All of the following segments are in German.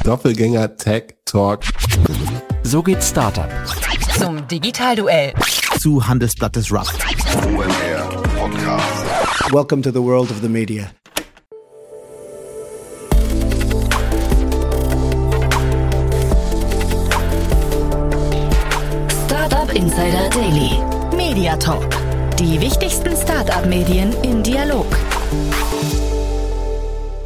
Doppelgänger Tech Talk. So geht Startup. Zum Digitalduell. Zu Handelsblatt Disrupt. OMR Podcast. Welcome to the world of the media. Startup Insider Daily. Media Talk. Die wichtigsten Startup-Medien im Dialog.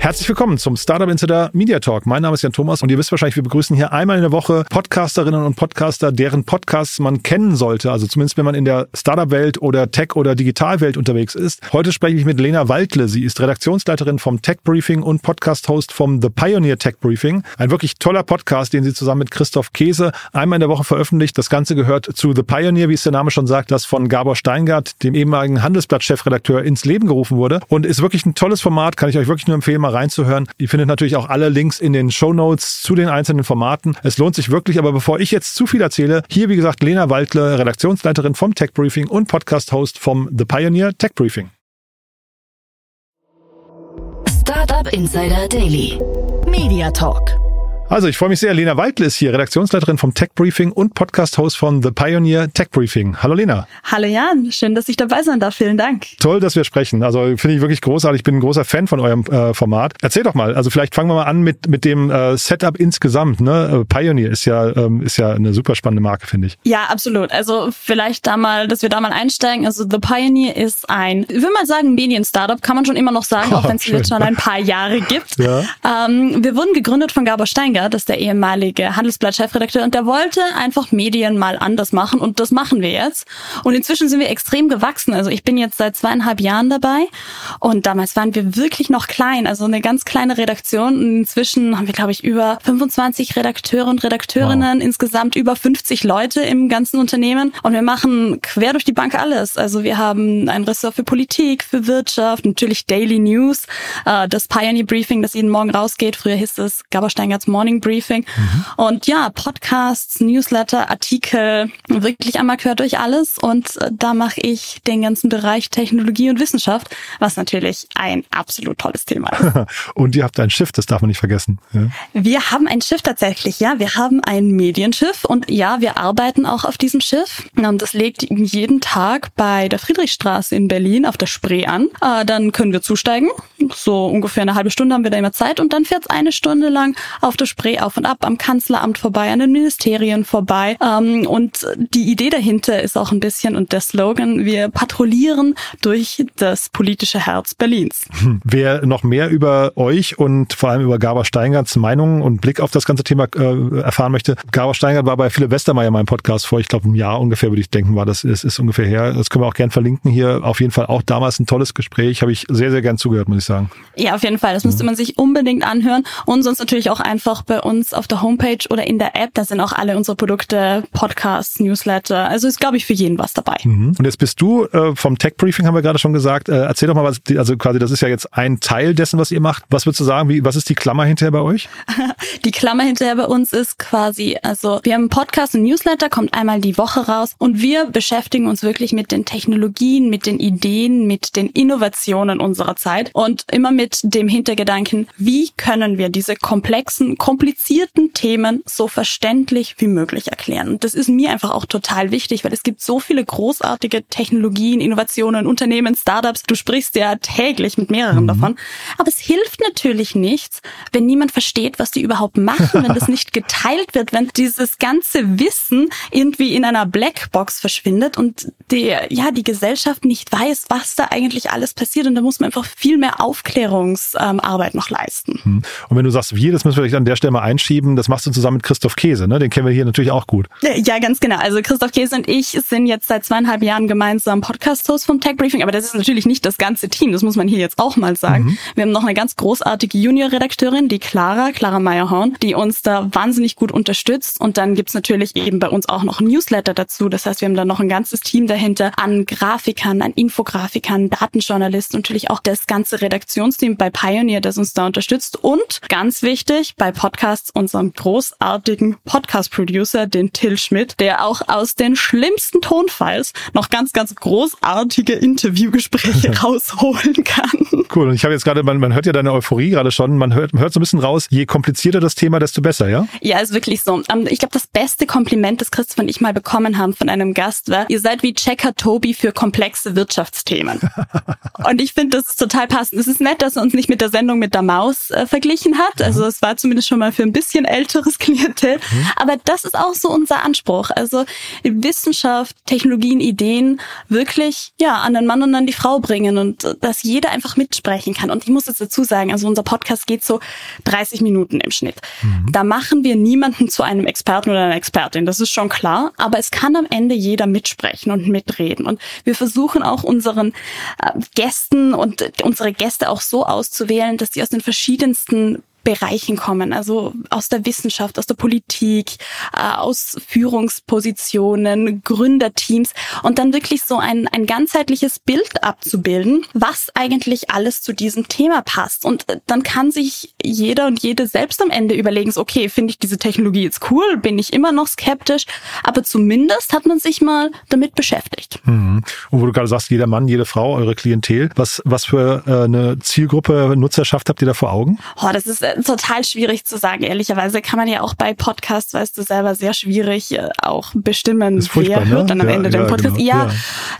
Herzlich willkommen zum Startup Insider Media Talk. Mein Name ist Jan Thomas und ihr wisst wahrscheinlich, wir begrüßen hier einmal in der Woche Podcasterinnen und Podcaster, deren Podcasts man kennen sollte. Also zumindest wenn man in der Startup-Welt oder Tech- oder Digitalwelt unterwegs ist. Heute spreche ich mit Lena Waldle. Sie ist Redaktionsleiterin vom Tech Briefing und Podcast-Host vom The Pioneer Tech Briefing. Ein wirklich toller Podcast, den sie zusammen mit Christoph Käse einmal in der Woche veröffentlicht. Das Ganze gehört zu The Pioneer, wie es der Name schon sagt, das von Gabor Steingart, dem ehemaligen Handelsblatt-Chefredakteur, ins Leben gerufen wurde. Und ist wirklich ein tolles Format, kann ich euch wirklich nur empfehlen, mal reinzuhören. Ihr findet natürlich auch alle Links in den Show Notes zu den einzelnen Formaten. Es lohnt sich wirklich, aber bevor ich jetzt zu viel erzähle, hier wie gesagt Lena Waldle, Redaktionsleiterin vom Tech Briefing und Podcast-Host vom The Pioneer Tech Briefing. Startup Insider Daily. Media Talk. Also ich freue mich sehr. Lena Waldle ist hier, Redaktionsleiterin vom Tech Briefing und Podcast-Host von The Pioneer Tech Briefing. Hallo Lena. Hallo Jan, schön, dass ich dabei sein darf. Vielen Dank. Toll, dass wir sprechen. Also finde ich wirklich großartig. Ich bin ein großer Fan von eurem äh, Format. Erzähl doch mal. Also vielleicht fangen wir mal an mit mit dem äh, Setup insgesamt. Ne? Äh, Pioneer ist ja ähm, ist ja eine super spannende Marke, finde ich. Ja, absolut. Also vielleicht da mal, dass wir da mal einsteigen. Also The Pioneer ist ein, ich will mal sagen, Medien-Startup, kann man schon immer noch sagen, Oh, auch wenn es jetzt schon ein paar Jahre gibt. Ja. Ähm, wir wurden gegründet von Gabor Steingart, das ist der ehemalige Handelsblatt-Chefredakteur, und der wollte einfach Medien mal anders machen und das machen wir jetzt. Und inzwischen sind wir extrem gewachsen. Also ich bin jetzt seit zweieinhalb Jahren dabei und damals waren wir wirklich noch klein, also eine ganz kleine Redaktion. Und inzwischen haben wir, glaube ich, über 25 Redakteure und Redakteurinnen, insgesamt über 50 Leute im ganzen Unternehmen und wir machen quer durch die Bank alles. Also wir haben ein Ressort für Politik, für Wirtschaft, natürlich Daily News, äh, das Pioneer Briefing, das jeden Morgen rausgeht. Früher hieß es Gabor Steingarts Morning Briefing. Und ja, Podcasts, Newsletter, Artikel, wirklich einmal quer durch alles. Und äh, da mache ich den ganzen Bereich Technologie und Wissenschaft, was natürlich ein absolut tolles Thema ist. Und ihr habt ein Schiff, das darf man nicht vergessen. Ja. Wir haben ein Schiff tatsächlich, ja. Wir haben ein Medienschiff und ja, wir arbeiten auch auf diesem Schiff. Und das legt jeden Tag bei der Friedrichstraße in Berlin auf der Spree an. Äh, dann können wir zusteigen. So ungefähr eine halbe Stunde haben wir da immer Zeit und dann fährt's eine Stunde lang auf der Spree auf und ab, am Kanzleramt vorbei, an den Ministerien vorbei. Ähm, und die Idee dahinter ist auch ein bisschen und der Slogan, wir patrouillieren durch das politische Herz Berlins. Wer noch mehr über euch und vor allem über Gabor Steingarts Meinung und Blick auf das ganze Thema äh, erfahren möchte, Gabor Steingart war bei Philipp Westermeier in meinem Podcast vor, ich glaube, einem Jahr ungefähr, würde ich denken, war das, ist, ist ungefähr her. Das können wir auch gern verlinken hier. Auf jeden Fall auch damals ein tolles Gespräch. Habe ich sehr, sehr gern zugehört, muss ich sagen. Ja, auf jeden Fall. Das müsste man sich unbedingt anhören. Und sonst natürlich auch einfach bei uns auf der Homepage oder in der App. Da sind auch alle unsere Produkte, Podcasts, Newsletter. Also ist, glaube ich, für jeden was dabei. Mhm. Und jetzt bist du äh, vom Tech Briefing, haben wir gerade schon gesagt. Äh, erzähl doch mal, was, also quasi, das ist ja jetzt ein Teil dessen, was ihr macht. Was würdest du sagen? Wie, was ist die Klammer hinterher bei euch? Die Klammer hinterher bei uns ist quasi, also wir haben einen Podcast und Newsletter, kommt einmal die Woche raus und wir beschäftigen uns wirklich mit den Technologien, mit den Ideen, mit den Innovationen unserer Zeit und immer mit dem Hintergedanken, wie können wir diese komplexen, komplizierten Themen so verständlich wie möglich erklären. Und das ist mir einfach auch total wichtig, weil es gibt so viele großartige Technologien, Innovationen, Unternehmen, Startups. Du sprichst ja täglich mit mehreren davon. Aber es hilft natürlich nichts, wenn niemand versteht, was die überhaupt machen, wenn das nicht geteilt wird, wenn dieses ganze Wissen irgendwie in einer Blackbox verschwindet und die, ja, die Gesellschaft nicht weiß, was da eigentlich alles passiert. Und da muss man einfach viel mehr Aufklärungsarbeit noch leisten. Mhm. Und wenn du sagst wir, das müssen wir vielleicht an der Stelle mal einschieben, das machst du zusammen mit Christoph Käse, ne? Den kennen wir hier natürlich auch gut. Ja, ganz genau. Also Christoph Käse und ich sind jetzt seit zweieinhalb Jahren gemeinsam Podcast-Host vom Tech Briefing, aber das ist natürlich nicht das ganze Team, das muss man hier jetzt auch mal sagen. Wir haben noch eine ganz großartige Junior-Redakteurin, die Clara, Clara Meyerhorn, die uns da wahnsinnig gut unterstützt und dann gibt's natürlich eben bei uns auch noch ein Newsletter dazu. Das heißt, wir haben da noch ein ganzes Team dahinter an Grafikern, an Infografikern, Datenjournalisten, natürlich auch das ganze Redaktionsteam bei Pioneer, das uns da unterstützt. Und ganz wichtig, bei Podcasts unserem großartigen Podcast-Producer, den Till Schmidt, der auch aus den schlimmsten Tonfiles noch ganz, ganz großartige Interviewgespräche rausholen kann. Cool. Und ich habe jetzt gerade, man, man hört ja deine Euphorie gerade schon, man hört, man hört so ein bisschen raus, je komplizierter das Thema, desto besser, ja? Ja, ist wirklich so. Ähm, ich glaube, das beste Kompliment, das Christoph und ich mal bekommen haben von einem Gast war, ihr seid wie Checker Tobi für komplexe Wirtschaftsthemen. und ich finde, das ist total passend. Es nett, dass er uns nicht mit der Sendung mit der Maus äh, verglichen hat. Also es war zumindest schon mal für ein bisschen älteres Klientel. Mhm. Aber das ist auch so unser Anspruch. Also Wissenschaft, Technologien, Ideen wirklich ja an den Mann und an die Frau bringen und äh, dass jeder einfach mitsprechen kann. Und ich muss jetzt dazu sagen, also unser Podcast geht so 30 Minuten im Schnitt. Mhm. Da machen wir niemanden zu einem Experten oder einer Expertin. Das ist schon klar. Aber es kann am Ende jeder mitsprechen und mitreden. Und wir versuchen auch unseren äh, Gästen und unsere Gäste auch so auszuwählen, dass sie aus den verschiedensten Bereichen kommen, also aus der Wissenschaft, aus der Politik, äh, aus Führungspositionen, Gründerteams und dann wirklich so ein, ein ganzheitliches Bild abzubilden, was eigentlich alles zu diesem Thema passt. Und äh, dann kann sich jeder und jede selbst am Ende überlegen, so, okay, finde ich diese Technologie jetzt cool, bin ich immer noch skeptisch, aber zumindest hat man sich mal damit beschäftigt. Mhm. Und wo du gerade sagst, jeder Mann, jede Frau, eure Klientel, was, was für äh, eine Zielgruppe, Nutzerschaft habt ihr da vor Augen? Oh, das ist total schwierig zu sagen. Ehrlicherweise kann man ja auch bei Podcasts, weißt du selber, sehr schwierig äh, auch bestimmen, wer ne? hört dann am ja, Ende ja, den Podcast. Genau. Ja, ja,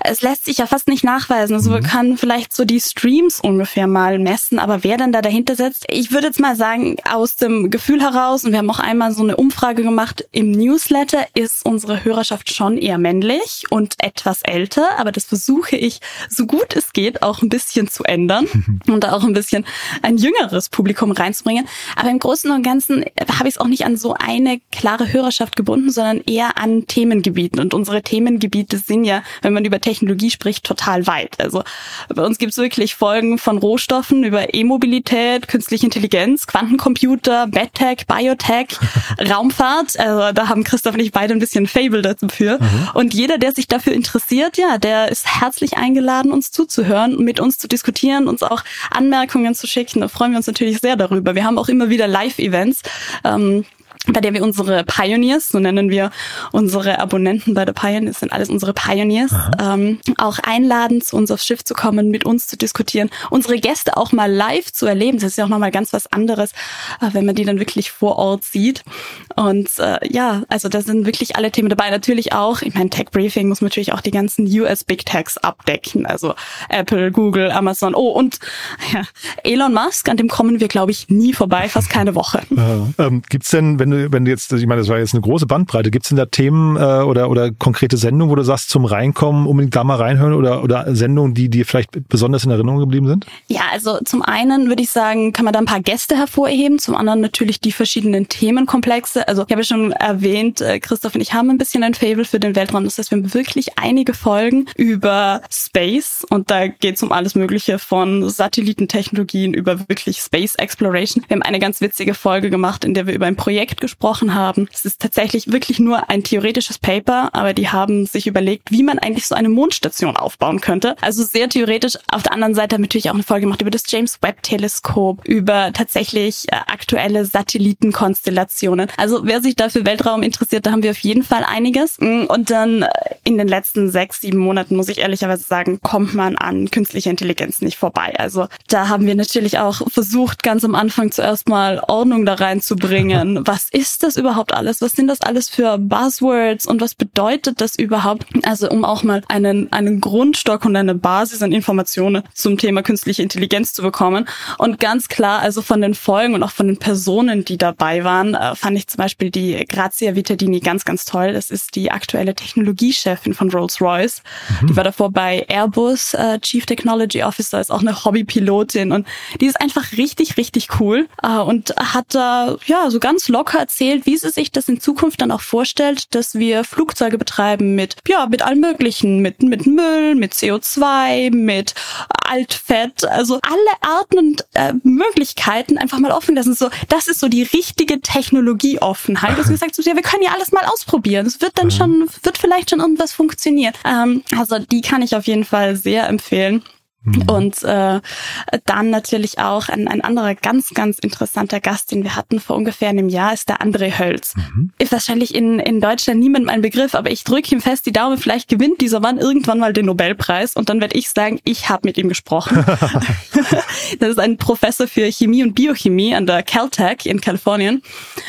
es lässt sich ja fast nicht nachweisen. Also mhm. man kann vielleicht so die Streams ungefähr mal messen, aber wer dann da dahinter setzt, ich würde jetzt mal sagen, aus dem Gefühl heraus, und wir haben auch einmal so eine Umfrage gemacht im Newsletter, ist unsere Hörerschaft schon eher männlich und etwas älter, aber das versuche ich, so gut es geht, auch ein bisschen zu ändern und da auch ein bisschen ein jüngeres Publikum reinzubringen. Aber im Großen und Ganzen habe ich es auch nicht an so eine klare Hörerschaft gebunden, sondern eher an Themengebieten. Und unsere Themengebiete sind ja, wenn man über Technologie spricht, total weit. Also bei uns gibt es wirklich Folgen von Rohstoffen über E-Mobilität, künstliche Intelligenz, Quantencomputer, Medtech, Biotech, Raumfahrt. Also da haben Christoph und ich beide ein bisschen Fable dafür. Mhm. Und jeder, der sich dafür interessiert, ja, der ist herzlich eingeladen, uns zuzuhören, mit uns zu diskutieren, uns auch Anmerkungen zu schicken. Da freuen wir uns natürlich sehr darüber. Wir haben auch immer wieder Live-Events. Ähm, bei der wir unsere Pioneers, so nennen wir unsere Abonnenten bei der Pioneers, sind alles unsere Pioneers, ähm, auch einladen, zu uns aufs Schiff zu kommen, mit uns zu diskutieren, unsere Gäste auch mal live zu erleben. Das ist ja auch nochmal ganz was anderes, äh, wenn man die dann wirklich vor Ort sieht. Und äh, ja, also da sind wirklich alle Themen dabei. Natürlich auch, ich meine, Tech Briefing muss natürlich auch die ganzen US Big Techs abdecken, also Apple, Google, Amazon. Oh, und ja, Elon Musk, an dem kommen wir, glaube ich, nie vorbei, fast keine Woche. Ja. Ähm, gibt's denn, wenn du wenn jetzt, ich meine, das war jetzt eine große Bandbreite, gibt es denn da Themen äh, oder, oder konkrete Sendungen, wo du sagst, zum Reinkommen unbedingt da mal reinhören oder, oder Sendungen, die dir vielleicht besonders in Erinnerung geblieben sind? Ja, also zum einen würde ich sagen, kann man da ein paar Gäste hervorheben, zum anderen natürlich die verschiedenen Themenkomplexe. Also ich habe ja schon erwähnt, äh, Christoph und ich haben ein bisschen ein Fable für den Weltraum. Das heißt, wir haben wirklich einige Folgen über Space und da geht es um alles Mögliche von Satellitentechnologien über wirklich Space Exploration. Wir haben eine ganz witzige Folge gemacht, in der wir über ein Projekt gesprochen haben. Es ist tatsächlich wirklich nur ein theoretisches Paper, aber die haben sich überlegt, wie man eigentlich so eine Mondstation aufbauen könnte. Also sehr theoretisch. Auf der anderen Seite haben wir natürlich auch eine Folge gemacht über das James Webb Teleskop, über tatsächlich äh, aktuelle Satellitenkonstellationen. Also wer sich da für Weltraum interessiert, da haben wir auf jeden Fall einiges. Mm, und dann äh, in den letzten sechs, sieben Monaten, muss ich ehrlicherweise sagen, kommt man an künstliche Intelligenz nicht vorbei. Also da haben wir natürlich auch versucht, ganz am Anfang zuerst mal Ordnung da reinzubringen. Was ist das überhaupt alles? Was sind das alles für Buzzwords und was bedeutet das überhaupt? Also um auch mal einen, einen Grundstock und eine Basis an Informationen zum Thema künstliche Intelligenz zu bekommen. Und ganz klar, also von den Folgen und auch von den Personen, die dabei waren, äh, fand ich zum Beispiel die Grazia Vitadini ganz, ganz toll. Das ist die aktuelle Technologiechefin von Rolls-Royce. Mhm. Die war davor bei Airbus äh, Chief Technology Officer, ist auch eine Hobbypilotin und die ist einfach richtig, richtig cool äh, und hat da ja so ganz locker erzählt, wie sie sich das in Zukunft dann auch vorstellt, dass wir Flugzeuge betreiben mit, ja, mit allem Möglichen, mit, mit Müll, mit CO2, mit Altfett, also alle Arten und äh, Möglichkeiten einfach mal offen lassen. So, das ist so die richtige Technologieoffenheit. Dass wir so, ja, wir können ja alles mal ausprobieren. Es wird dann schon, wird vielleicht schon irgendwas funktionieren. Ähm, also die kann ich auf jeden Fall sehr empfehlen. Mhm. Und äh, dann natürlich auch ein, ein anderer ganz, ganz interessanter Gast, den wir hatten vor ungefähr einem Jahr, ist der André Hölz. Mhm. Ist wahrscheinlich in, in Deutschland niemand ein Begriff, aber ich drücke ihm fest die Daumen, vielleicht gewinnt dieser Mann irgendwann mal den Nobelpreis und dann werde ich sagen, ich habe mit ihm gesprochen. das ist ein Professor für Chemie und Biochemie an der Caltech in Kalifornien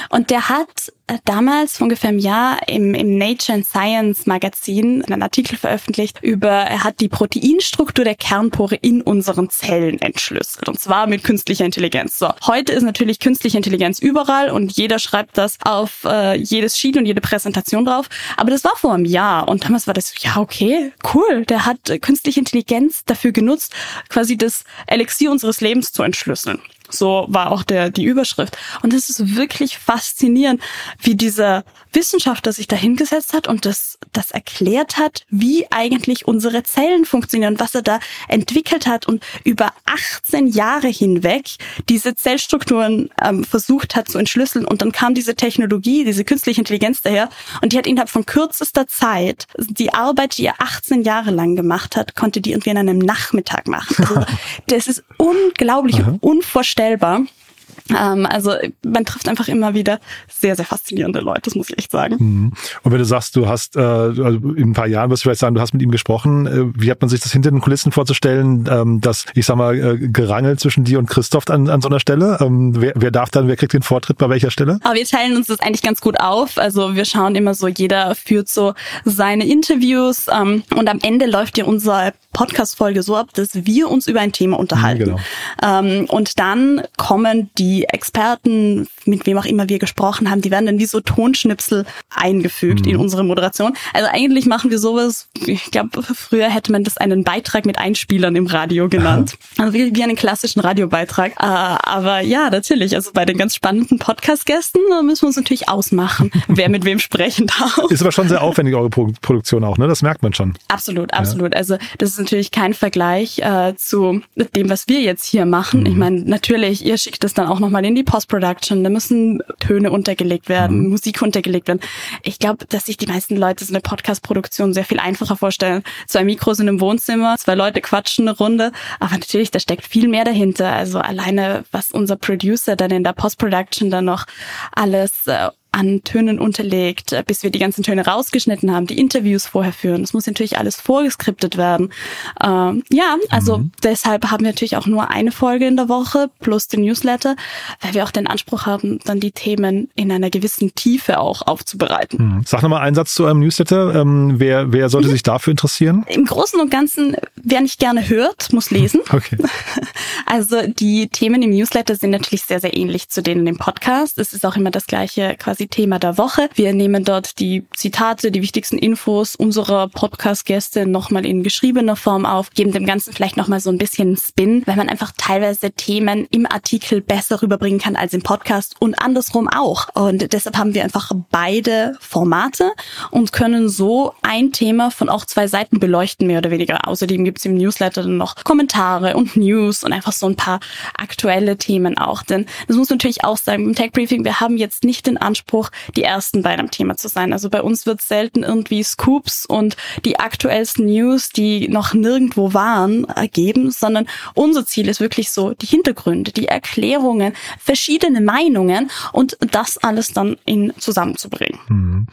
und der hat damals vor ungefähr einem Jahr im, im Nature and Science Magazin einen Artikel veröffentlicht über, er hat die Proteinstruktur der Kernpore in unseren Zellen entschlüsselt. Und zwar mit künstlicher Intelligenz. So, heute ist natürlich künstliche Intelligenz überall und jeder schreibt das auf äh, jedes Sheet und jede Präsentation drauf. Aber das war vor einem Jahr und damals war das, ja, okay, cool. Der hat künstliche Intelligenz dafür genutzt, quasi das Elixier unseres Lebens zu entschlüsseln. So war auch der, die Überschrift. Und es ist wirklich faszinierend, wie dieser Wissenschaftler sich da hingesetzt hat und das, das erklärt hat, wie eigentlich unsere Zellen funktionieren, was er da entwickelt hat und über 18 Jahre hinweg diese Zellstrukturen ähm, versucht hat zu entschlüsseln. Und dann kam diese Technologie, diese künstliche Intelligenz daher und die hat innerhalb von kürzester Zeit die Arbeit, die er 18 Jahre lang gemacht hat, konnte die irgendwie in einem Nachmittag machen. Also, das ist unglaublich und unvorstellbar. Ähm, also man trifft einfach immer wieder sehr, sehr faszinierende Leute, das muss ich echt sagen. Mhm. Und wenn du sagst, du hast, äh, also in ein paar Jahren wirst du vielleicht sagen, du hast mit ihm gesprochen, äh, wie hat man sich das hinter den Kulissen vorzustellen, ähm, dass, ich sag mal, äh, Gerangel zwischen dir und Christoph an, an so einer Stelle? Ähm, wer, wer darf dann, wer kriegt den Vortritt bei welcher Stelle? Aber wir teilen uns das eigentlich ganz gut auf. Also wir schauen immer so, jeder führt so seine Interviews ähm, und am Ende läuft ja unsere Podcast-Folge so ab, dass wir uns über ein Thema unterhalten. Genau. Ähm, und dann kommen die Experten, mit wem auch immer wir gesprochen haben, die werden dann wie so Tonschnipsel eingefügt mhm. in unsere Moderation. Also eigentlich machen wir sowas, ich glaube, früher hätte man das einen Beitrag mit Einspielern im Radio genannt. Also wie, wie einen klassischen Radiobeitrag. Äh, aber ja, natürlich, also bei den ganz spannenden Podcast-Gästen müssen wir uns natürlich ausmachen, wer mit wem sprechen darf. Ist aber schon sehr aufwendig, eure Produktion auch, ne? Das merkt man schon. Absolut, absolut. Ja. Also das ist natürlich kein Vergleich äh, zu dem, was wir jetzt hier machen. Mhm. Ich meine, natürlich, ihr schickt es dann auch nochmal in die Post-Production, da müssen Töne untergelegt werden, mhm. Musik untergelegt werden. Ich glaube, dass sich die meisten Leute so eine Podcast-Produktion sehr viel einfacher vorstellen. Zwei Mikros in einem Wohnzimmer, zwei Leute quatschen eine Runde, aber natürlich, da steckt viel mehr dahinter. Also alleine, was unser Producer dann in der Post-Production dann noch alles äh, an Tönen unterlegt, äh, bis wir die ganzen Töne rausgeschnitten haben, die Interviews vorher führen. Das muss natürlich alles vorgeskriptet werden. Ähm, ja, also mhm. deshalb haben wir natürlich auch nur eine Folge in der Woche plus den Newsletter, weil wir auch den Anspruch haben, dann die Themen in einer gewissen Tiefe auch aufzubereiten. Mhm. Sag nochmal einen Satz zu eurem Newsletter. Ähm, wer, wer sollte mhm. sich dafür interessieren? Im Großen und Ganzen, wer nicht gerne hört, muss lesen. Okay. Also die Themen im Newsletter sind natürlich sehr, sehr ähnlich zu denen im Podcast. Es ist auch immer das gleiche quasi Thema der Woche. Wir nehmen dort die Zitate, die wichtigsten Infos unserer Podcast-Gäste nochmal in geschriebener Form auf, geben dem Ganzen vielleicht nochmal so ein bisschen Spin, weil man einfach teilweise Themen im Artikel besser rüberbringen kann als im Podcast und andersrum auch. Und deshalb haben wir einfach beide Formate und können so ein Thema von auch zwei Seiten beleuchten, mehr oder weniger. Außerdem gibt es im Newsletter dann noch Kommentare und News und einfach so ein paar aktuelle Themen auch. Denn das muss natürlich auch sagen, im Tech Briefing, wir haben jetzt nicht den Anspruch, Anspruch, die Ersten bei einem Thema zu sein. Also bei uns wird selten irgendwie Scoops und die aktuellsten News, die noch nirgendwo waren, ergeben, sondern unser Ziel ist wirklich so, die Hintergründe, die Erklärungen, verschiedene Meinungen und das alles dann in zusammenzubringen. Mhm.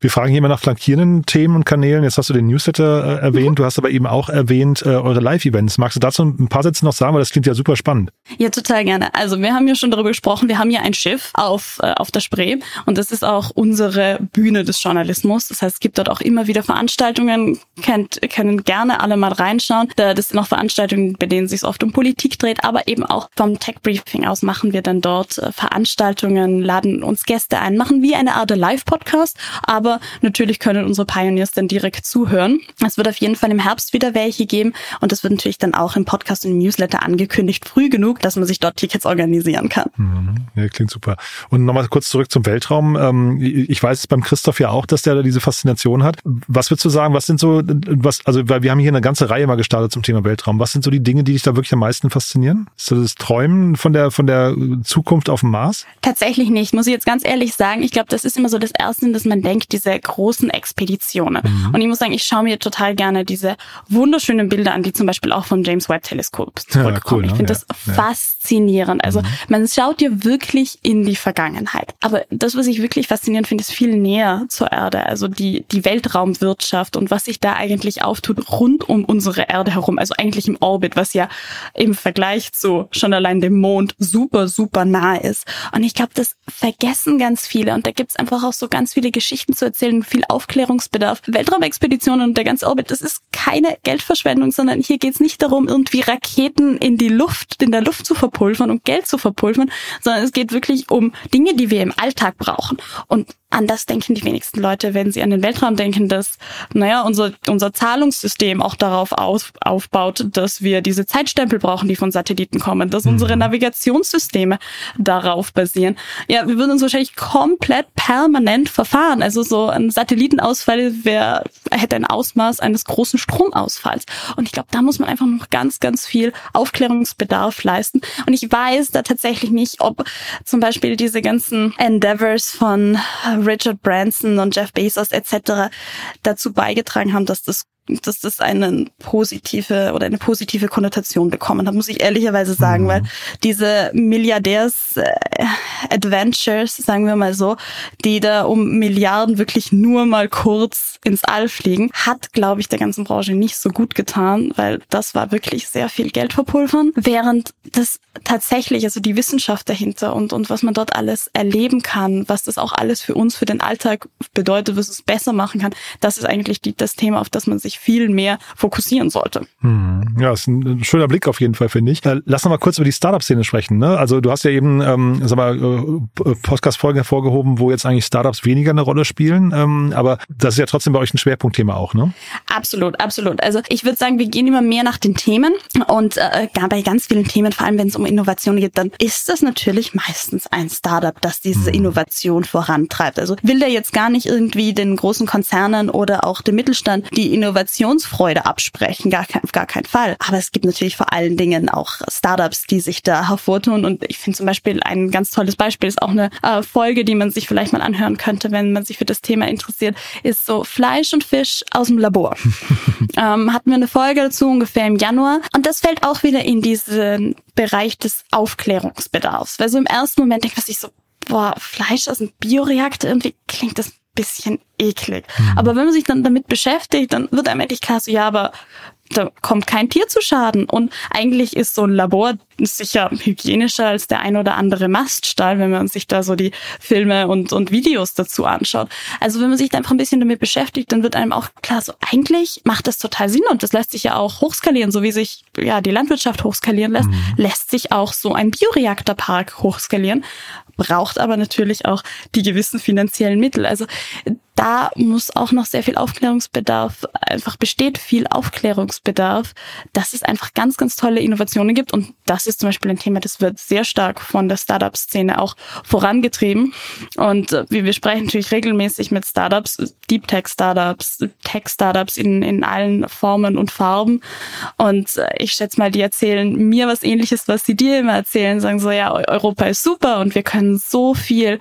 Wir fragen hier immer nach flankierenden Themen und Kanälen. Jetzt hast du den Newsletter äh, erwähnt, mhm. du hast aber eben auch erwähnt äh, eure Live-Events. Magst du dazu ein paar Sätze noch sagen, weil das klingt ja super spannend. Ja, total gerne. Also wir haben ja schon darüber gesprochen, wir haben ja ein Schiff auf, äh, auf der Spree und das ist auch unsere Bühne des Journalismus. Das heißt, es gibt dort auch immer wieder Veranstaltungen, kennt, können gerne alle mal reinschauen. Das sind auch Veranstaltungen, bei denen es sich oft um Politik dreht, aber eben auch vom Tech Briefing aus machen wir dann dort äh, Veranstaltungen, laden uns Gäste ein, machen wie eine Art Live-Podcast, aber natürlich können unsere Pioneers dann direkt zuhören. Es wird auf jeden Fall im Herbst wieder welche geben und das wird natürlich dann auch im Podcast und im Newsletter angekündigt, früh genug, dass man sich dort Tickets organisieren kann. Mhm. Ja, klingt super. Und nochmal kurz zurück zum Weltraum. Ähm, ich weiß es beim Christoph ja auch, dass der da diese Faszination hat. Was würdest du sagen, was sind so, was, also, weil wir haben hier eine ganze Reihe mal gestartet zum Thema Weltraum. Was sind so die Dinge, die dich da wirklich am meisten faszinieren? Ist das das Träumen von der, von der Zukunft auf dem Mars? Tatsächlich nicht, muss ich jetzt ganz ehrlich sagen. Ich glaube, das ist immer so das Erste, dass man denkt, diese großen Expeditionen. Mhm. Und ich muss sagen, ich schaue mir total gerne diese wunderschönen Bilder an, die zum Beispiel auch vom James Webb Teleskop zurückkommen. Ja, cool, ne? Ich finde ja, das ja. faszinierend. Also mhm. man schaut ja wirklich in die Vergangenheit. Aber das, was ich wirklich faszinierend finde, ist viel näher zur Erde. Also die, die Weltraumwirtschaft und was sich da eigentlich auftut rund um unsere Erde herum. Also eigentlich im Orbit, was ja im Vergleich zu schon allein dem Mond super, super nah ist. Und ich glaube, das vergessen ganz viele. Und da gibt's einfach auch so ganz viele Geschichten zu erzählen, viel Aufklärungsbedarf. Weltraumexpeditionen und der ganze Orbit, das ist keine Geldverschwendung, sondern hier geht's nicht darum, irgendwie Raketen in die Luft, in der Luft zu verpulvern und Geld zu verpulvern, sondern es geht wirklich um Dinge, die wir im Alltag brauchen. Und an das denken die wenigsten Leute, wenn sie an den Weltraum denken, dass, naja, unser, unser Zahlungssystem auch darauf auf, aufbaut, dass wir diese Zeitstempel brauchen, die von Satelliten kommen, dass unsere mhm. Navigationssysteme darauf basieren. Ja, wir würden uns wahrscheinlich komplett permanent verfahren. Also so ein Satellitenausfall wäre, hätte ein Ausmaß eines großen Stromausfalls. Und ich glaube, da muss man einfach noch ganz, ganz viel Aufklärungsbedarf leisten. Und ich weiß da tatsächlich nicht, ob zum Beispiel diese ganzen Endeavors von Richard Branson und Jeff Bezos etc. dazu beigetragen haben, dass das dass das eine positive oder eine positive Konnotation bekommen hat, muss ich ehrlicherweise sagen, mhm. weil diese Milliardärs-Adventures, äh, sagen wir mal so, die da um Milliarden wirklich nur mal kurz ins All fliegen, hat, glaube ich, der ganzen Branche nicht so gut getan, weil das war wirklich sehr viel Geld verpulvern, während das tatsächlich, also die Wissenschaft dahinter und, und was man dort alles erleben kann, was das auch alles für uns, für den Alltag bedeutet, was es besser machen kann, das ist eigentlich die, das Thema, auf das man sich viel mehr fokussieren sollte. Hm. Ja, ist ein schöner Blick auf jeden Fall, finde ich. Äh, lass noch mal kurz über die Startup-Szene sprechen. Ne? Also du hast ja eben, ähm, sag mal, äh, Podcast-Folgen hervorgehoben, wo jetzt eigentlich Startups weniger eine Rolle spielen, ähm, aber das ist ja trotzdem bei euch ein Schwerpunktthema auch, ne? Absolut, absolut. Also ich würde sagen, wir gehen immer mehr nach den Themen und äh, bei ganz vielen Themen, vor allem wenn es um Innovation geht, dann ist das natürlich meistens ein Startup, das diese hm. Innovation vorantreibt. Also will der jetzt gar nicht irgendwie den großen Konzernen oder auch dem Mittelstand die Innovation Innovationsfreude absprechen, gar kein, gar kein Fall. Aber es gibt natürlich vor allen Dingen auch Startups, die sich da hervortun. Und ich finde zum Beispiel ein ganz tolles Beispiel ist auch eine äh, Folge, die man sich vielleicht mal anhören könnte, wenn man sich für das Thema interessiert, ist so Fleisch und Fisch aus dem Labor. ähm, hatten wir eine Folge dazu ungefähr im Januar. Und das fällt auch wieder in diesen Bereich des Aufklärungsbedarfs. Weil so im ersten Moment denkt man sich so, boah, Fleisch aus dem Bioreaktor, irgendwie klingt das bisschen eklig. Mhm. Aber wenn man sich dann damit beschäftigt, dann wird einem endlich klar so, ja, aber da kommt kein Tier zu Schaden. Und eigentlich ist so ein Labor sicher hygienischer als der ein oder andere Maststall, wenn man sich da so die Filme und, und Videos dazu anschaut. Also wenn man sich da einfach ein bisschen damit beschäftigt, dann wird einem auch klar, so eigentlich macht das total Sinn und das lässt sich ja auch hochskalieren, so wie sich ja die Landwirtschaft hochskalieren lässt, mhm. lässt sich auch so ein Bioreaktorpark hochskalieren braucht aber natürlich auch die gewissen finanziellen Mittel. Also da muss auch noch sehr viel Aufklärungsbedarf, einfach besteht viel Aufklärungsbedarf, dass es einfach ganz, ganz tolle Innovationen gibt. Und das ist zum Beispiel ein Thema, das wird sehr stark von der Startup-Szene auch vorangetrieben. Und äh, wir sprechen natürlich regelmäßig mit Startups, Deep Tech-Startups, Tech-Startups in, in allen Formen und Farben. Und äh, ich schätze mal, die erzählen mir was ähnliches, was sie dir immer erzählen, sagen so, ja, Europa ist super und wir können so viel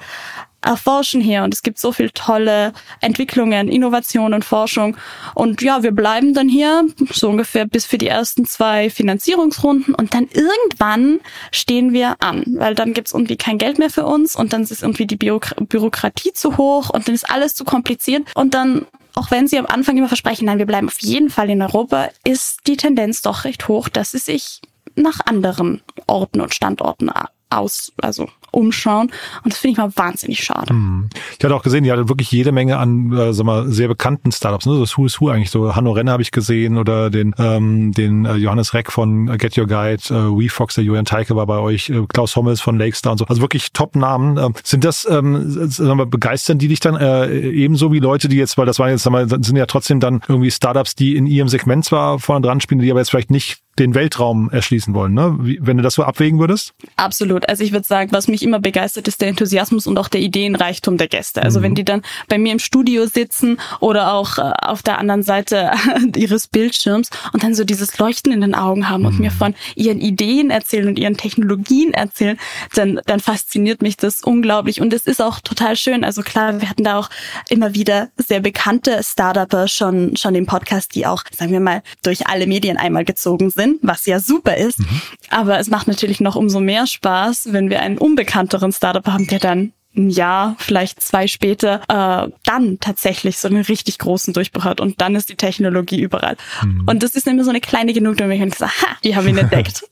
erforschen hier und es gibt so viel tolle Entwicklungen, Innovation und Forschung. Und ja, wir bleiben dann hier so ungefähr bis für die ersten zwei Finanzierungsrunden und dann irgendwann stehen wir an, weil dann gibt's irgendwie kein Geld mehr für uns und dann ist irgendwie die Bürokratie zu hoch und dann ist alles zu kompliziert und dann auch wenn sie am Anfang immer versprechen, nein, wir bleiben auf jeden Fall in Europa, ist die Tendenz doch recht hoch, dass sie sich nach anderen Orten und Standorten aus, also umschauen. Und das finde ich mal wahnsinnig schade. Hm. Ich hatte auch gesehen, die hatte wirklich jede Menge an, äh, sag mal, sehr bekannten Startups. Ne? Das Who is Who eigentlich so. Hanno Renner habe ich gesehen oder den, ähm, den äh, Johannes Reck von Get Your Guide, äh, WeFox, der Julian Teike war bei euch, äh, Klaus Hommels von Lakestar und so. Also wirklich Top-Namen. Ähm, sind das, ähm, sag mal, begeistern die dich dann äh, ebenso wie Leute, die jetzt, weil das waren jetzt, sag mal, sind ja trotzdem dann irgendwie Startups, die in ihrem Segment zwar vorne dran spielen, die aber jetzt vielleicht nicht den Weltraum erschließen wollen. Ne? Wie, wenn du das so abwägen würdest? Absolut. Also ich würde sagen, was mich immer begeistert, ist der Enthusiasmus und auch der Ideenreichtum der Gäste. Also mhm. wenn die dann bei mir im Studio sitzen oder auch äh, auf der anderen Seite ihres Bildschirms und dann so dieses Leuchten in den Augen haben mhm. und mir von ihren Ideen erzählen und ihren Technologien erzählen, dann, dann fasziniert mich das unglaublich. Und es ist auch total schön. Also klar, wir hatten da auch immer wieder sehr bekannte Startupper schon, schon im Podcast, die auch, sagen wir mal, durch alle Medien einmal gezogen sind, was ja super ist. Mhm. Aber es macht natürlich noch umso mehr Spaß, wenn wir einen unbekannteren Startup haben, der dann ein Jahr, vielleicht zwei später, äh, dann tatsächlich so einen richtig großen Durchbruch hat und dann ist die Technologie überall. Mhm. Und das ist immer so eine kleine Genugtuung, wenn ich gesagt, ha, die haben ihn entdeckt.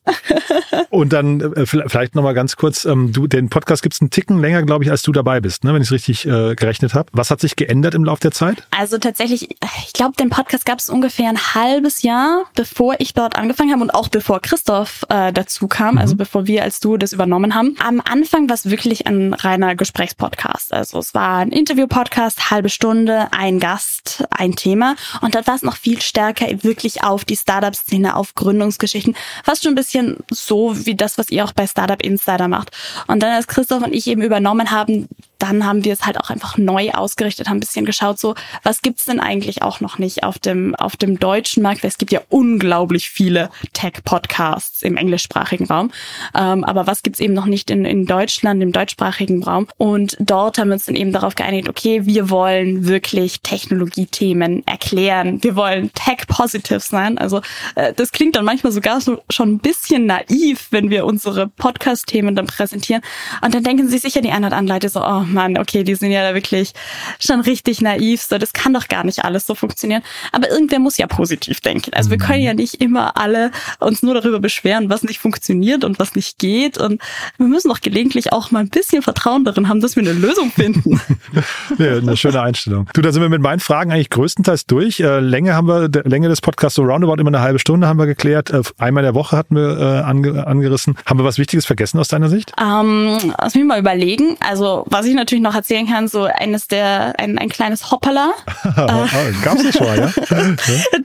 und dann äh, vielleicht nochmal ganz kurz, ähm, du, den Podcast gibt's einen Ticken länger, glaube ich, als du dabei bist, ne, wenn ich es richtig äh, gerechnet habe. Was hat sich geändert im Laufe der Zeit? Also tatsächlich, ich glaube, den Podcast gab es ungefähr ein halbes Jahr, bevor ich dort angefangen habe und auch bevor Christoph äh, dazu kam, mhm. also bevor wir als du das übernommen haben. Am Anfang war es wirklich ein reiner Gespräch Gesprächspodcast. Also es war ein Interview-Podcast, halbe Stunde, ein Gast, ein Thema. Und dort war es noch viel stärker wirklich auf die Startup-Szene, auf Gründungsgeschichten. Fast schon ein bisschen so wie das, was ihr auch bei Startup Insider macht. Und dann als Christoph und ich eben übernommen haben, dann haben wir es halt auch einfach neu ausgerichtet, haben ein bisschen geschaut, so was gibt's denn eigentlich auch noch nicht auf dem auf dem deutschen Markt? Es gibt ja unglaublich viele Tech-Podcasts im englischsprachigen Raum, ähm, aber was gibt's eben noch nicht in, in Deutschland, im deutschsprachigen Raum? Und dort haben wir uns dann eben darauf geeinigt, okay, wir wollen wirklich Technologiethemen erklären, wir wollen Tech-positive sein. Also äh, das klingt dann manchmal sogar so schon ein bisschen naiv, wenn wir unsere Podcast-Themen dann präsentieren. Und dann denken sich sicher die einen oder anderen Leute so, oh Mann, okay, die sind ja da wirklich schon richtig naiv, so, das kann doch gar nicht alles so funktionieren. Aber irgendwer muss ja positiv denken. Also wir mhm. können ja nicht immer alle uns nur darüber beschweren, was nicht funktioniert und was nicht geht. Und wir müssen doch gelegentlich auch mal ein bisschen Vertrauen darin haben, dass wir eine Lösung finden. ja, eine schöne Einstellung. Du, da sind wir mit meinen Fragen eigentlich größtenteils durch. Äh, Länge haben wir, Länge des Podcasts so roundabout immer eine halbe Stunde haben wir geklärt. Äh, einmal der Woche hatten wir äh, ange, angerissen. Haben wir was Wichtiges vergessen aus deiner Sicht? Ähm, lass mich mal überlegen. Also was ich natürlich noch erzählen kann, so eines der, ein, ein kleines Hoppala. Ah, gab's nicht schon ja?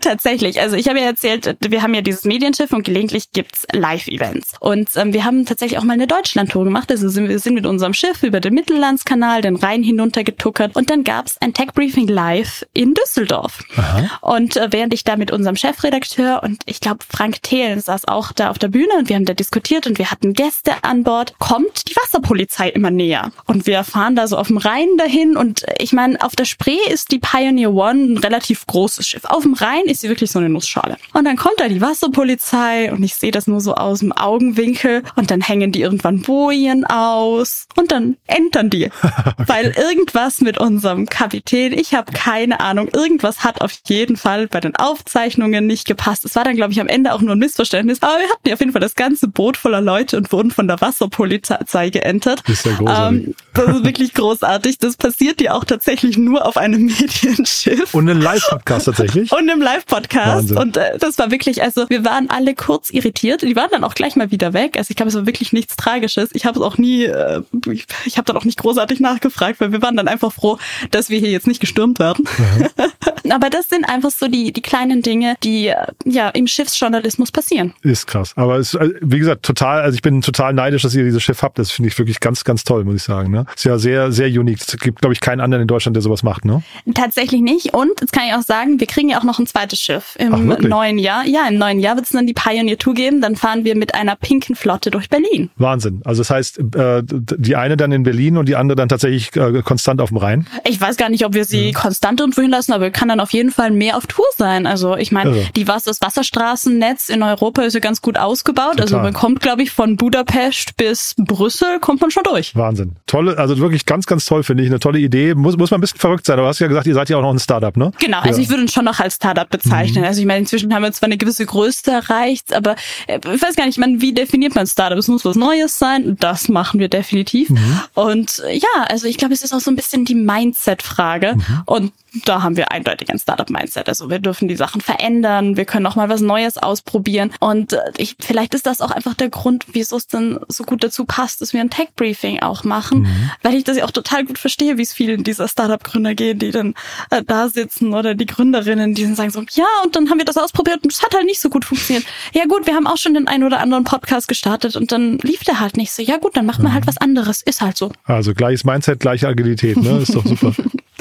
tatsächlich. Also ich habe ja erzählt, wir haben ja dieses Medienschiff und gelegentlich gibt's Live-Events. Und ähm, wir haben tatsächlich auch mal eine Deutschlandtour gemacht. Also sind wir sind mit unserem Schiff über den Mittellandskanal, den Rhein hinuntergetuckert und dann gab's ein Tech-Briefing live in Düsseldorf. Aha. Und äh, während ich da mit unserem Chefredakteur und ich glaube Frank Thelen saß auch da auf der Bühne und wir haben da diskutiert und wir hatten Gäste an Bord, kommt die Wasserpolizei immer näher. Und wir fahren da so auf dem Rhein dahin und ich meine, auf der Spree ist die Pioneer One ein relativ großes Schiff. Auf dem Rhein ist sie wirklich so eine Nussschale. Und dann kommt da die Wasserpolizei und ich sehe das nur so aus dem Augenwinkel und dann hängen die irgendwann Bojen aus und dann entern die. okay. Weil irgendwas mit unserem Kapitän, ich habe keine Ahnung, irgendwas hat auf jeden Fall bei den Aufzeichnungen nicht gepasst. Es war dann, glaube ich, am Ende auch nur ein Missverständnis, aber wir hatten ja auf jeden Fall das ganze Boot voller Leute und wurden von der Wasserpolizei geentert. Das ist ja großartig. Ähm, das ist wirklich großartig. Das passiert ja auch tatsächlich nur auf einem Medienschiff. Und einem Live-Podcast tatsächlich. Und einem Live-Podcast. Und äh, das war wirklich, also wir waren alle kurz irritiert. Die waren dann auch gleich mal wieder weg. Also ich glaube, es war wirklich nichts Tragisches. Ich habe es auch nie, äh, ich, ich habe dann auch nicht großartig nachgefragt, weil wir waren dann einfach froh, dass wir hier jetzt nicht gestürmt werden. Mhm. Aber das sind einfach so die, die kleinen Dinge, die äh, ja im Schiffsjournalismus passieren. Ist krass. Aber es, äh, wie gesagt, total, also ich bin total neidisch, dass ihr dieses Schiff habt. Das finde ich wirklich ganz, ganz toll, muss ich sagen. Ne? Ist ja sehr, sehr unique. Es gibt, glaube ich, keinen anderen in Deutschland, der sowas macht, ne? Tatsächlich nicht. Und jetzt kann ich auch sagen, wir kriegen ja auch noch ein zweites Schiff im Ach, neuen Jahr. Ja, im neuen Jahr wird es dann die Pioneer Tour geben. Dann fahren wir mit einer pinken Flotte durch Berlin. Wahnsinn. Also das heißt, äh, die eine dann in Berlin und die andere dann tatsächlich konstant auf dem Rhein? Ich weiß gar nicht, ob wir sie ja. konstant irgendwo hinlassen, aber kann dann auf jeden Fall mehr auf Tour sein. Also ich meine, also. die was das Wasserstraßennetz in Europa ist ja ganz gut ausgebaut. Also Total. Also man kommt, glaube ich, von Budapest bis Brüssel kommt man schon durch. Wahnsinn. Tolle, also wirklich ganz, ganz toll, finde ich. Eine tolle Idee. Muss, muss man ein bisschen verrückt sein. Aber du hast ja gesagt, ihr seid ja auch noch ein Startup, ne? Genau, also ja. ich würde uns schon noch als Startup bezeichnen. Mhm. Also ich meine, inzwischen haben wir zwar eine gewisse Größe erreicht, aber äh, ich weiß gar nicht, man, wie definiert man Startup? Es muss was Neues sein. Das machen wir definitiv. Mhm. Und ja, also ich glaube, es ist auch so ein bisschen die Mindset-Frage. Mhm. Und da haben wir eindeutig ein Startup-Mindset. Also wir dürfen die Sachen verändern, wir können auch mal was Neues ausprobieren. Und äh, ich, vielleicht ist das auch einfach der Grund, wieso es dann so gut dazu passt, dass wir ein Tech-Briefing auch machen, mhm. weil ich das ja auch total gut verstehe, wie es vielen dieser Startup-Gründer geht, die dann äh, da sitzen oder die Gründerinnen, die dann sagen so, ja, und dann haben wir das ausprobiert und es hat halt nicht so gut funktioniert. Ja gut, wir haben auch schon den einen oder anderen Podcast gestartet und dann lief der halt nicht so. Ja gut, dann macht man halt mhm. was anderes. Ist halt so. Also gleiches Mindset, gleiche Agilität, ne? Ist doch super.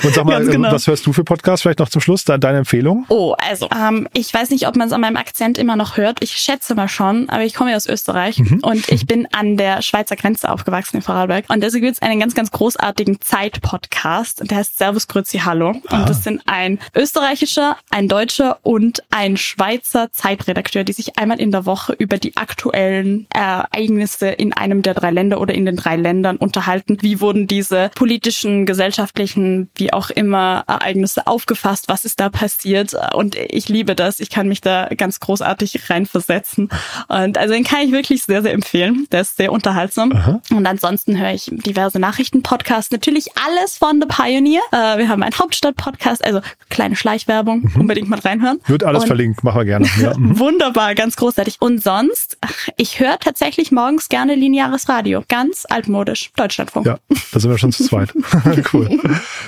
Und sag mal, genau. was hörst du für Podcasts? Vielleicht noch zum Schluss deine Empfehlung? Oh, also ähm, ich weiß nicht, ob man es an meinem Akzent immer noch hört. Ich schätze mal schon, aber ich komme ja aus Österreich mhm. und ich bin an der Schweizer Grenze aufgewachsen in Vorarlberg. Und deswegen gibt es einen ganz, ganz großartigen Zeit-Podcast. Der heißt Servus Grüezi Hallo. Und ah. das sind ein österreichischer, ein deutscher und ein Schweizer Zeitredakteur, die sich einmal in der Woche über die aktuellen Ereignisse in einem der drei Länder oder in den drei Ländern unterhalten. Wie wurden diese politischen, gesellschaftlichen, wie auch immer Ereignisse aufgefasst? Was ist da passiert? Und ich liebe das. Ich kann mich da ganz großartig reinversetzen. Und also den kann ich wirklich sehr, sehr empfehlen. Der ist sehr unterhaltsam. Aha. Und ansonsten höre ich diverse Nachrichten-Podcasts. Natürlich alles von The Pioneer. Äh, wir haben einen Hauptstadt-Podcast, also kleine Schleichwerbung. Mhm. Unbedingt mal reinhören. Wird alles Und verlinkt, machen wir gerne. Ja. Mhm. Wunderbar, ganz großartig. Und sonst, ich höre tatsächlich morgens gerne lineares Radio. Ganz altmodisch. Deutschlandfunk. Ja, da sind wir schon zu zweit. cool.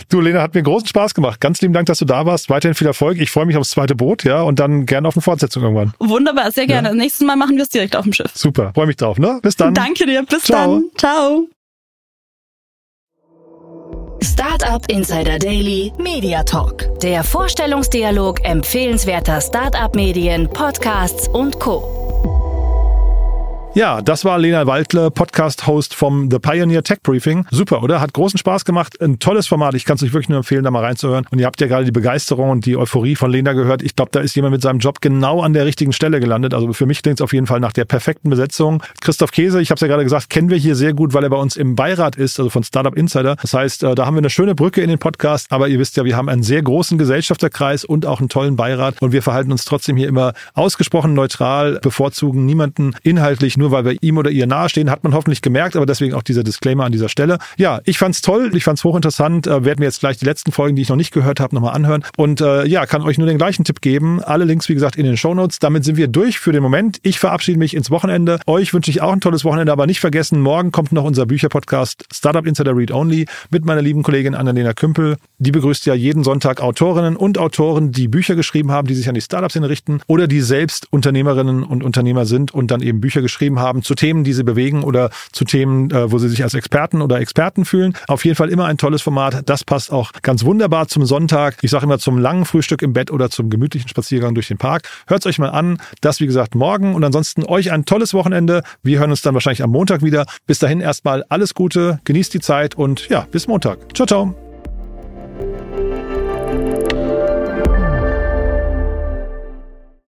Du, Lena, hat mir großen Spaß gemacht. Ganz lieben Dank, dass du da warst. Weiterhin viel Erfolg. Ich freue mich aufs zweite Boot, ja, und dann gerne auf eine Fortsetzung irgendwann. Wunderbar, sehr gerne. Ja. Nächstes Mal machen wir es direkt auf dem Schiff. Super, freue mich drauf, ne? Bis dann. Danke dir, bis Ciao. dann. Ciao. Startup Insider Daily Media Talk. Der Vorstellungsdialog empfehlenswerter Startup-Medien, Podcasts und Co. Ja, das war Lena Waldle, Podcast-Host vom The Pioneer Tech Briefing. Super, oder? Hat großen Spaß gemacht. Ein tolles Format. Ich kann es euch wirklich nur empfehlen, da mal reinzuhören. Und ihr habt ja gerade die Begeisterung und die Euphorie von Lena gehört. Ich glaube, da ist jemand mit seinem Job genau an der richtigen Stelle gelandet. Also für mich klingt es auf jeden Fall nach der perfekten Besetzung. Christoph Käse, ich habe es ja gerade gesagt, kennen wir hier sehr gut, weil er bei uns im Beirat ist, also von Startup Insider. Das heißt, äh, da haben wir eine schöne Brücke in den Podcast. Aber ihr wisst ja, wir haben einen sehr großen Gesellschafterkreis und auch einen tollen Beirat. Und wir verhalten uns trotzdem hier immer ausgesprochen neutral, bevorzugen niemanden inhaltlich nur nur weil wir ihm oder ihr nahestehen, hat man hoffentlich gemerkt, aber deswegen auch dieser Disclaimer an dieser Stelle. Ja, ich fand's toll, ich fand's hochinteressant, äh, werden wir jetzt gleich die letzten Folgen, die ich noch nicht gehört habe, nochmal anhören und äh, ja, kann euch nur den gleichen Tipp geben. Alle Links, wie gesagt, in den Shownotes. Damit sind wir durch für den Moment. Ich verabschiede mich ins Wochenende. Euch wünsche ich auch ein tolles Wochenende, aber nicht vergessen, morgen kommt noch unser Bücherpodcast Startup Insider Read Only mit meiner lieben Kollegin Annalena Kümpel. Die begrüßt ja jeden Sonntag Autorinnen und Autoren, die Bücher geschrieben haben, die sich an die Startup-Szene richten oder die selbst Unternehmerinnen und Unternehmer sind und dann eben Bücher geschrieben haben zu Themen, die sie bewegen oder zu Themen, äh, wo sie sich als Experten oder Experten fühlen. Auf jeden Fall immer ein tolles Format. Das passt auch ganz wunderbar zum Sonntag. Ich sage immer zum langen Frühstück im Bett oder zum gemütlichen Spaziergang durch den Park. Hört es euch mal an. Das, wie gesagt, morgen. Und ansonsten euch ein tolles Wochenende. Wir hören uns dann wahrscheinlich am Montag wieder. Bis dahin erstmal alles Gute, genießt die Zeit und ja, bis Montag. Ciao, ciao.